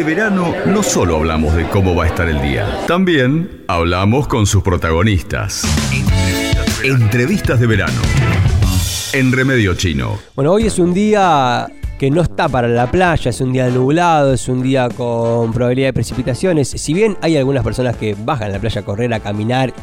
este verano no solo hablamos de cómo va a estar el día, también hablamos con sus protagonistas. Entrevistas de verano. En Remedio Chino. Bueno, hoy es un día que no está para la playa, es un día nublado, es un día con probabilidad de precipitaciones. Si bien hay algunas personas que bajan a la playa a correr, a caminar,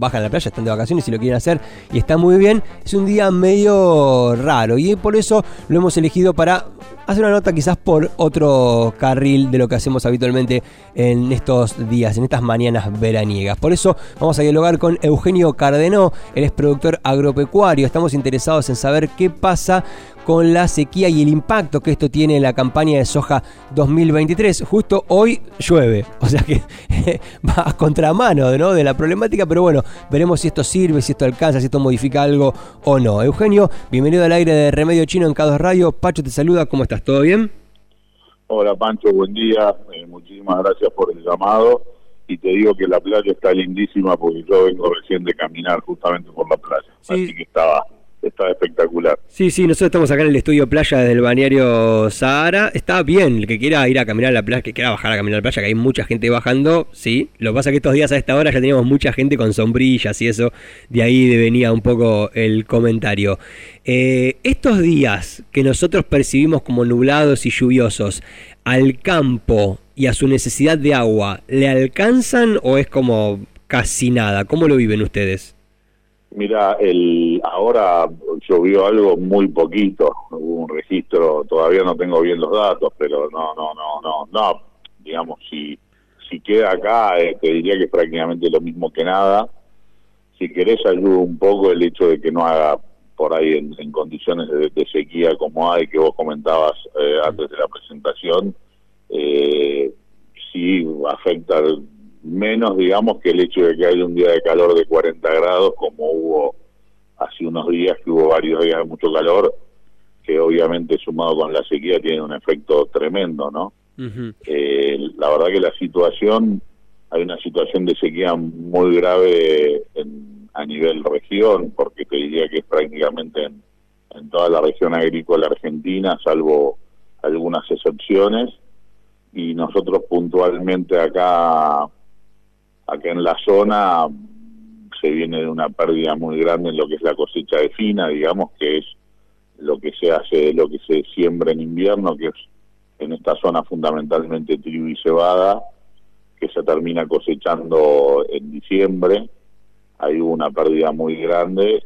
bajan a la playa, están de vacaciones y lo quieren hacer y está muy bien, es un día medio raro y por eso lo hemos elegido para hacer una nota quizás por otro carril de lo que hacemos habitualmente en estos días, en estas mañanas veraniegas. Por eso vamos a dialogar con Eugenio Cardenó, él es productor agropecuario, estamos interesados en saber qué pasa con la sequía y el impacto que esto tiene en la campaña de soja 2023. Justo hoy llueve, o sea que va a contramano ¿no? de la problemática, pero bueno, veremos si esto sirve, si esto alcanza, si esto modifica algo o no. Eugenio, bienvenido al aire de Remedio Chino en Cados Radio. Pacho te saluda, ¿cómo estás? ¿Todo bien? Hola Pancho, buen día. Eh, muchísimas gracias por el llamado. Y te digo que la playa está lindísima porque yo vengo recién de caminar justamente por la playa. Así que estaba está espectacular. Sí, sí, nosotros estamos acá en el estudio playa del balneario Sahara. Está bien, el que quiera ir a caminar a la playa, que quiera bajar a caminar a la playa, que hay mucha gente bajando, sí. Lo que pasa es que estos días a esta hora ya teníamos mucha gente con sombrillas y eso, de ahí venía un poco el comentario. Eh, estos días que nosotros percibimos como nublados y lluviosos, al campo y a su necesidad de agua, ¿le alcanzan o es como casi nada? ¿Cómo lo viven ustedes? Mira, el, ahora llovió algo muy poquito, hubo un registro, todavía no tengo bien los datos, pero no, no, no, no, no, digamos, si, si queda acá, eh, te diría que es prácticamente lo mismo que nada. Si querés ayuda un poco el hecho de que no haga por ahí en, condiciones de, sequía como hay, que vos comentabas eh, antes de la presentación, eh, sí afecta menos, digamos, que el hecho de que haya un día de calor de 40 grados, como hubo hace unos días, que hubo varios días de mucho calor, que obviamente sumado con la sequía tiene un efecto tremendo, ¿no? Eh, la verdad que la situación, hay una situación de sequía muy grave a nivel región, porque te diría que es prácticamente en, en toda la región agrícola argentina, salvo algunas excepciones, y nosotros puntualmente acá Acá en la zona se viene de una pérdida muy grande en lo que es la cosecha de fina, digamos, que es lo que se hace, lo que se siembra en invierno, que es en esta zona fundamentalmente trigo y cebada, que se termina cosechando en diciembre. Hay una pérdida muy grande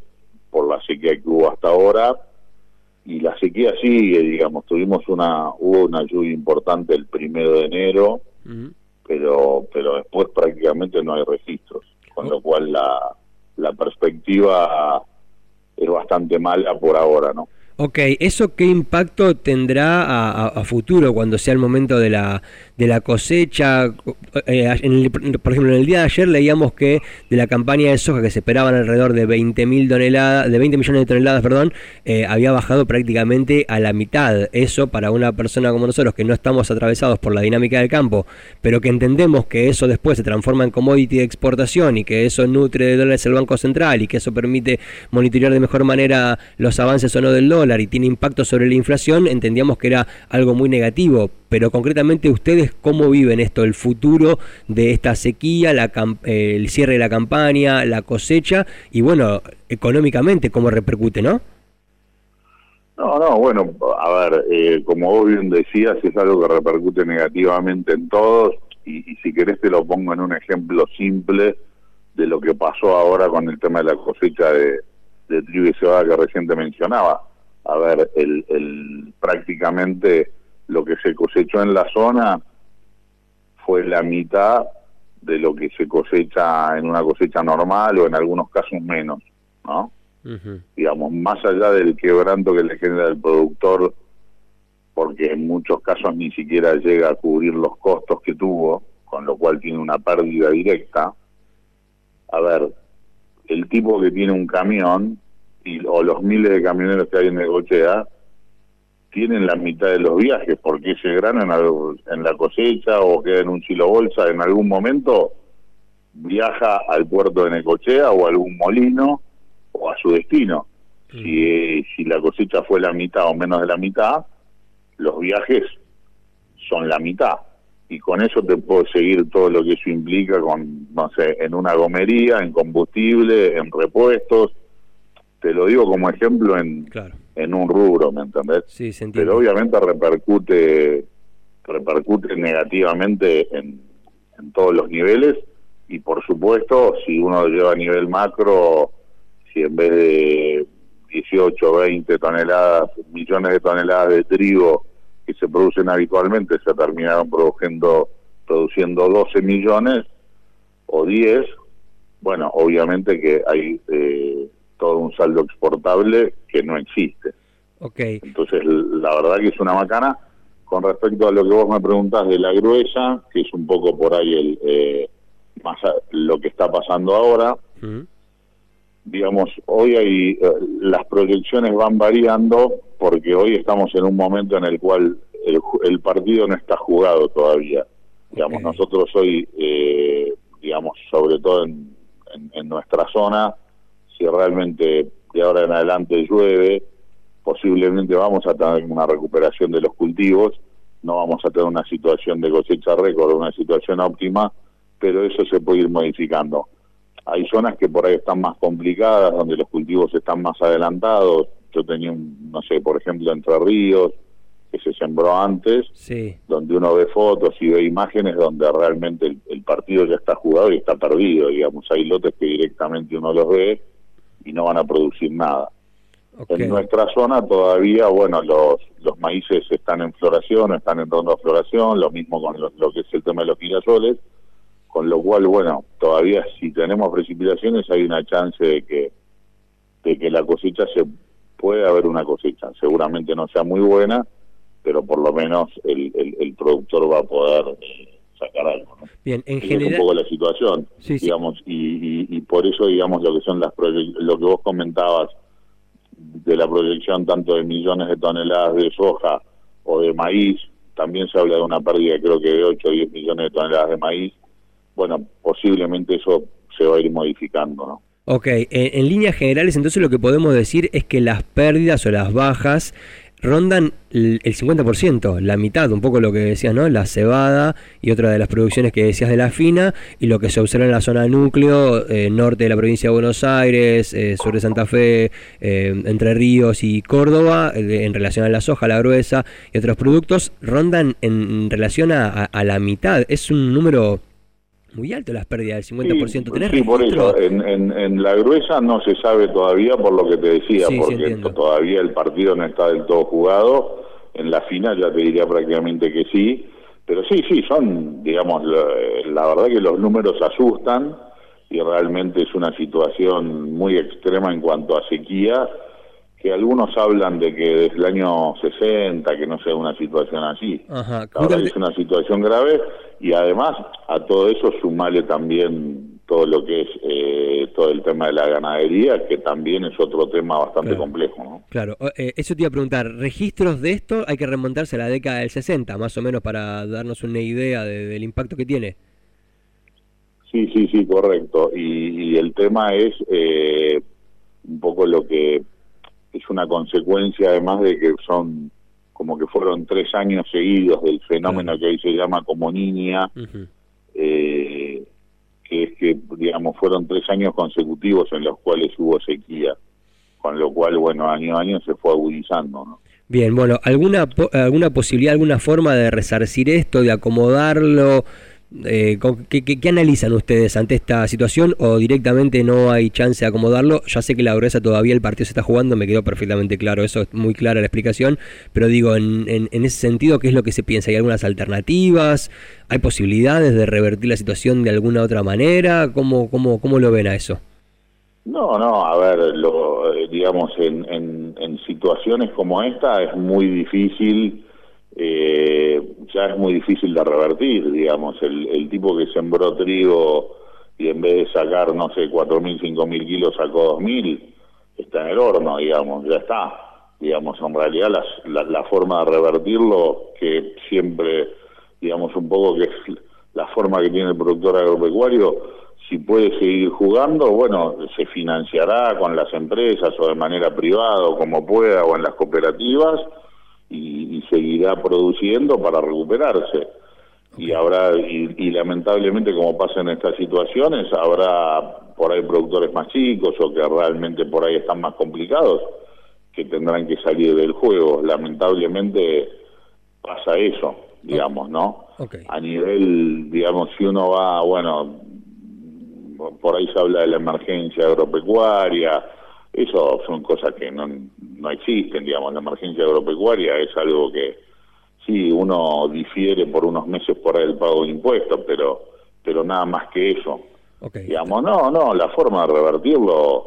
por la sequía que hubo hasta ahora. Y la sequía sigue, digamos, tuvimos una, hubo una lluvia importante el primero de enero, pero pero después prácticamente no hay registros, con lo cual la, la perspectiva es bastante mala por ahora, ¿no? Ok, ¿eso qué impacto tendrá a, futuro cuando sea el momento de la, de la cosecha? Eh, por ejemplo, en el día de ayer leíamos que de la campaña de soja que se esperaban alrededor de 20 toneladas, de 20 millones de toneladas, perdón, eh, había bajado prácticamente a la mitad. Eso para una persona como nosotros que no estamos atravesados por la dinámica del campo, pero que entendemos que eso después se transforma en commodity de exportación y que eso nutre de dólares el Banco Central y que eso permite monitorear de mejor manera los avances o no del dólar y tiene impacto sobre la inflación, entendíamos que era algo muy negativo. Pero concretamente ustedes, ¿cómo viven esto, el futuro de esta sequía, la, eh, el cierre de la campaña, la cosecha y bueno, económicamente, cómo repercute, no? No, no, bueno, a ver, eh, como vos bien decías, es algo que repercute negativamente en todos y, si querés te lo pongo en un ejemplo simple de lo que pasó ahora con el tema de la cosecha de, trigo y cebada que recién mencionaba a ver, el, el, prácticamente lo que se cosechó en la zona fue la mitad de lo que se cosecha en una cosecha normal o en algunos casos menos, ¿no? Digamos, más allá del quebranto que le genera el productor, porque en muchos casos ni siquiera llega a cubrir los costos que tuvo, con lo cual tiene una pérdida directa. A ver, el tipo que tiene un camión o los miles de camioneros que hay en Negochea tienen la mitad de los viajes, porque ese grano en, la cosecha o queda en un silo bolsa en algún momento viaja al puerto de Necochea o a algún molino o a su destino. Si, si la cosecha fue la mitad o menos de la mitad, los viajes son la mitad. y con eso te puedo seguir todo lo que eso implica con, no sé, en una gomería, en combustible, en repuestos. Te lo digo como ejemplo en, en un rubro, ¿me entendés? Sí, se Pero obviamente repercute, repercute negativamente en, en todos los niveles. Y por supuesto, si uno lo lleva a nivel macro, si en vez de 18, 20 toneladas, millones de toneladas de trigo que se producen habitualmente se terminaron produciendo, produciendo 12 millones o 10, bueno, obviamente que hay eh, todo un saldo exportable que no existe. Okay. Entonces, la verdad que es una macana. Con respecto a lo que vos me preguntás de la gruesa, que es un poco por ahí el eh, más lo que está pasando ahora, digamos, hoy hay eh, las proyecciones van variando porque hoy estamos en un momento en el cual el, partido no está jugado todavía. Digamos, nosotros hoy, eh, digamos, sobre todo en, en, nuestra zona, si realmente de ahora en adelante llueve, posiblemente vamos a tener una recuperación de los cultivos, no vamos a tener una situación de cosecha récord, una situación óptima, pero eso se puede ir modificando. Hay zonas que por ahí están más complicadas, donde los cultivos están más adelantados. Yo tenía, un, no sé, por ejemplo, Entre Ríos, que se sembró antes, donde uno ve fotos y ve imágenes donde realmente el, partido ya está jugado y está perdido, digamos. Hay lotes que directamente uno los ve y no van a producir nada. En nuestra zona todavía, bueno, los, los maíces están en floración, están entrando a floración, lo mismo con lo, lo que es el tema de los girasoles con lo cual, bueno, todavía si tenemos precipitaciones hay una chance de que, de que la cosecha se puede haber una cosecha, seguramente no sea muy buena, pero por lo menos el, el, productor va a poder eh, sacar algo. Bien, en general... Es un poco la situación, digamos, Y, y, por eso, digamos, lo que son las lo que vos comentabas de la proyección tanto de millones de toneladas de soja o de maíz, también se habla de una pérdida creo que de 8 o 10 millones de toneladas de maíz, bueno, posiblemente eso se va a ir modificando, ¿no? Ok, en, líneas generales entonces lo que podemos decir es que las pérdidas o las bajas rondan el, 50%, la mitad, un poco lo que decías, ¿no? La cebada y otra de las producciones que decías de la fina y lo que se observa en la zona núcleo, eh, norte de la provincia de Buenos Aires, eh, sur de Santa Fe, eh, Entre Ríos y Córdoba, en relación a la soja, la gruesa y otros productos, rondan en, relación a la mitad. Es un número muy alto las pérdidas del 50%. ¿Tenés sí, por eso, en, en, la gruesa no se sabe todavía por lo que te decía, porque todavía el partido no está del todo jugado. En la final ya te diría prácticamente que sí, pero sí, sí, son, digamos, la, verdad que los números asustan y realmente es una situación muy extrema en cuanto a sequía, que algunos hablan de que desde el año 60, que no sea una situación así. Ajá, es una situación grave y además a todo eso sumale también todo lo que es eh, todo el tema de la ganadería, que también es otro tema bastante complejo. ¿no? Claro, eh, eso te iba a preguntar, registros de esto hay que remontarse a la década del 60, más o menos, para darnos una idea del impacto que tiene. Sí, sí, sí, correcto. Y, el tema es eh, un poco lo que es una consecuencia además de que son como que fueron tres años seguidos del fenómeno que hoy se llama como niña, eh, que es que, digamos, fueron tres años consecutivos en los cuales hubo sequía, con lo cual, bueno, año a año se fue agudizando, ¿no? Bien, bueno, ¿alguna, alguna posibilidad, alguna forma de resarcir esto, de acomodarlo? Eh, ¿qué, analizan ustedes ante esta situación o directamente no hay chance de acomodarlo? Ya sé que la gruesa todavía el partido se está jugando, me quedó perfectamente claro, eso es muy clara la explicación, pero digo, en, en, ese sentido, ¿qué es lo que se piensa? ¿Hay algunas alternativas? ¿Hay posibilidades de revertir la situación de alguna otra manera? ¿Cómo, cómo, cómo lo ven a eso? No, no, a ver, lo, eh, digamos, en, en, en situaciones como esta es muy difícil eh, ya es muy difícil de revertir, digamos, el, el tipo que sembró trigo y en vez de sacar, no sé, cuatro mil, cinco mil kilos sacó dos mil, está en el horno, digamos, ya está. Digamos, en realidad la, la forma de revertirlo, que siempre, digamos, un poco que es la forma que tiene el productor agropecuario, si puede seguir jugando, bueno, se financiará con las empresas o de manera privada o como pueda o en las cooperativas y, seguirá produciendo para recuperarse. y habrá y, lamentablemente como pasa en estas situaciones habrá por ahí productores más chicos o que realmente por ahí están más complicados que tendrán que salir del juego. Lamentablemente pasa eso digamos no a nivel digamos si uno va bueno por ahí se habla de la emergencia agropecuaria eso son cosas que no, no existen digamos la emergencia agropecuaria es algo que sí, uno difiere por unos meses por el pago de impuestos, pero, pero nada más que eso. Digamos, no, no, la forma de revertirlo,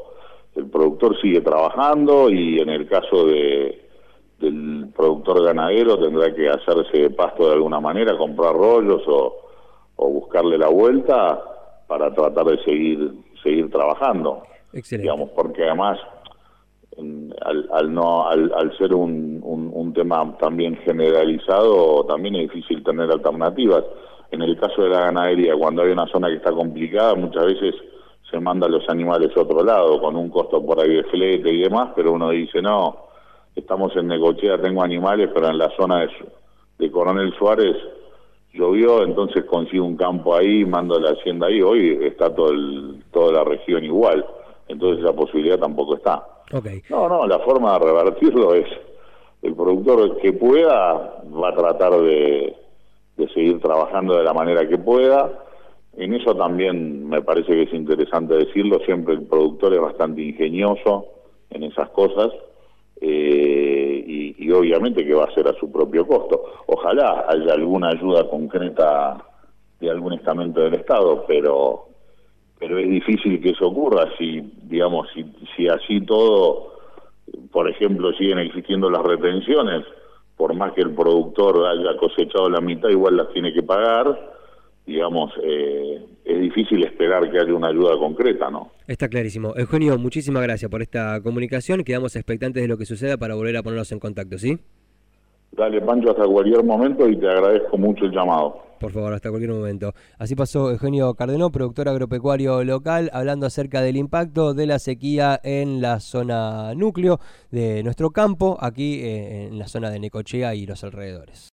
el productor sigue trabajando y en el caso de del productor ganadero tendrá que hacerse de pasto de alguna manera, comprar rollos o, o buscarle la vuelta para tratar de seguir seguir trabajando. Excelente. Digamos, porque además al, no al, ser un, un, tema también generalizado también es difícil tener alternativas. En el caso de la ganadería cuando hay una zona que está complicada muchas veces se mandan los animales a otro lado con un costo por ahí de flete y demás pero uno dice no estamos en Necochea tengo animales pero en la zona de, Coronel Suárez llovió entonces consigo un campo ahí mando la hacienda ahí hoy está todo toda la región igual entonces esa posibilidad tampoco está no, no, la forma de revertirlo es el productor que pueda va a tratar de, seguir trabajando de la manera que pueda. En eso también me parece que es interesante decirlo, siempre el productor es bastante ingenioso en esas cosas eh, y, y, obviamente que va a ser a su propio costo. Ojalá haya alguna ayuda concreta de algún estamento del Estado, pero pero es difícil que eso ocurra si, digamos, si, si así todo, por ejemplo, siguen existiendo las retenciones, por más que el productor haya cosechado la mitad, igual las tiene que pagar, digamos, eh, es difícil esperar que haya una ayuda concreta, ¿no? Está clarísimo. Eugenio, muchísimas gracias por esta comunicación. Quedamos expectantes de lo que suceda para volver a ponernos en contacto, ¿sí? Dale, Pancho, hasta cualquier momento y te agradezco mucho el llamado. Por favor, hasta cualquier momento. Así pasó Eugenio Cardenó, productor agropecuario local, hablando acerca del impacto de la sequía en la zona núcleo de nuestro campo, aquí eh, en la zona de Necochea y los alrededores.